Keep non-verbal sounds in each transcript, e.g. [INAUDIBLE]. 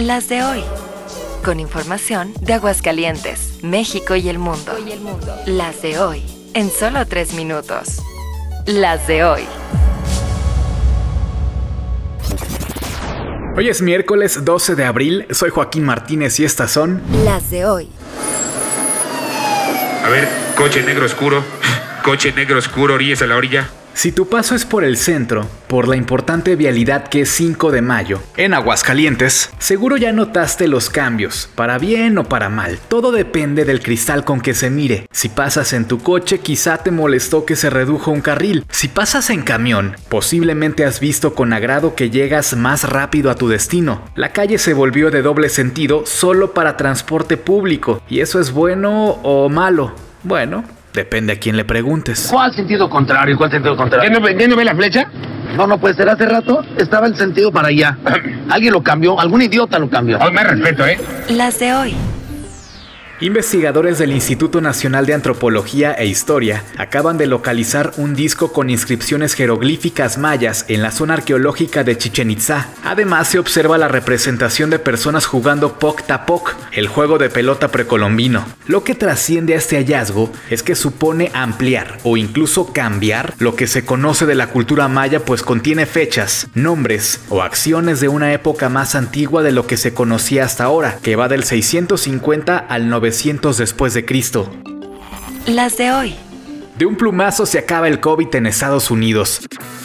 Las de hoy. Con información de Aguascalientes, México y el mundo. Las de hoy. En solo tres minutos. Las de hoy. Hoy es miércoles 12 de abril, soy Joaquín Martínez y estas son Las de hoy. A ver, coche negro oscuro. Coche negro oscuro, orillas a la orilla. Si tu paso es por el centro, por la importante vialidad que es 5 de mayo, en Aguascalientes, seguro ya notaste los cambios, para bien o para mal. Todo depende del cristal con que se mire. Si pasas en tu coche, quizá te molestó que se redujo un carril. Si pasas en camión, posiblemente has visto con agrado que llegas más rápido a tu destino. La calle se volvió de doble sentido solo para transporte público, y eso es bueno o malo. Bueno, Depende a quién le preguntes. ¿Cuál sentido contrario? ¿Cuál sentido contrario? ¿Ya no, ya no ve la flecha? No, no puede ser. Hace rato estaba el sentido para allá. [CLEARS THROAT] Alguien lo cambió, algún idiota lo cambió. Oh, más respeto, ¿eh? Las de hoy. Investigadores del Instituto Nacional de Antropología e Historia acaban de localizar un disco con inscripciones jeroglíficas mayas en la zona arqueológica de Chichen Itzá. Además, se observa la representación de personas jugando Poc Tapoc, el juego de pelota precolombino. Lo que trasciende a este hallazgo es que supone ampliar o incluso cambiar lo que se conoce de la cultura maya, pues contiene fechas, nombres o acciones de una época más antigua de lo que se conocía hasta ahora, que va del 650 al 900 después de Cristo. Las de hoy. De un plumazo se acaba el COVID en Estados Unidos.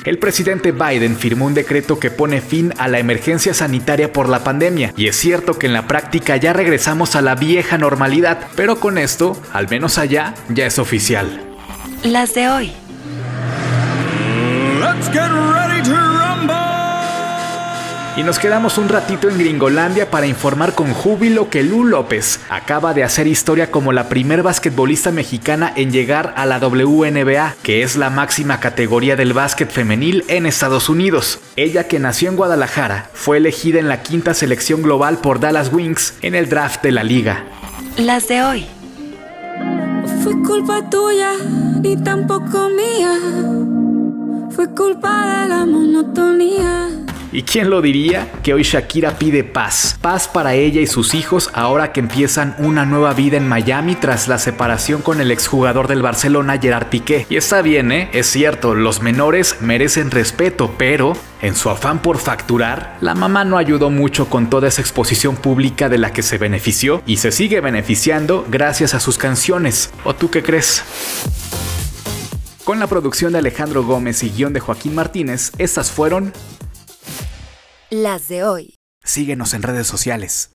El presidente Biden firmó un decreto que pone fin a la emergencia sanitaria por la pandemia, y es cierto que en la práctica ya regresamos a la vieja normalidad, pero con esto, al menos allá, ya es oficial. Las de hoy. Y nos quedamos un ratito en Gringolandia para informar con júbilo que Lu López acaba de hacer historia como la primer basquetbolista mexicana en llegar a la WNBA, que es la máxima categoría del básquet femenil en Estados Unidos. Ella que nació en Guadalajara fue elegida en la quinta selección global por Dallas Wings en el draft de la liga. Las de hoy. Fue culpa tuya, ni tampoco mía. Fue culpa de la monotonía. ¿Y quién lo diría? Que hoy Shakira pide paz. Paz para ella y sus hijos ahora que empiezan una nueva vida en Miami tras la separación con el exjugador del Barcelona Gerard Piqué. Y está bien, ¿eh? Es cierto, los menores merecen respeto, pero en su afán por facturar, la mamá no ayudó mucho con toda esa exposición pública de la que se benefició y se sigue beneficiando gracias a sus canciones. ¿O tú qué crees? Con la producción de Alejandro Gómez y guion de Joaquín Martínez, estas fueron Las de hoy. Síguenos en redes sociales.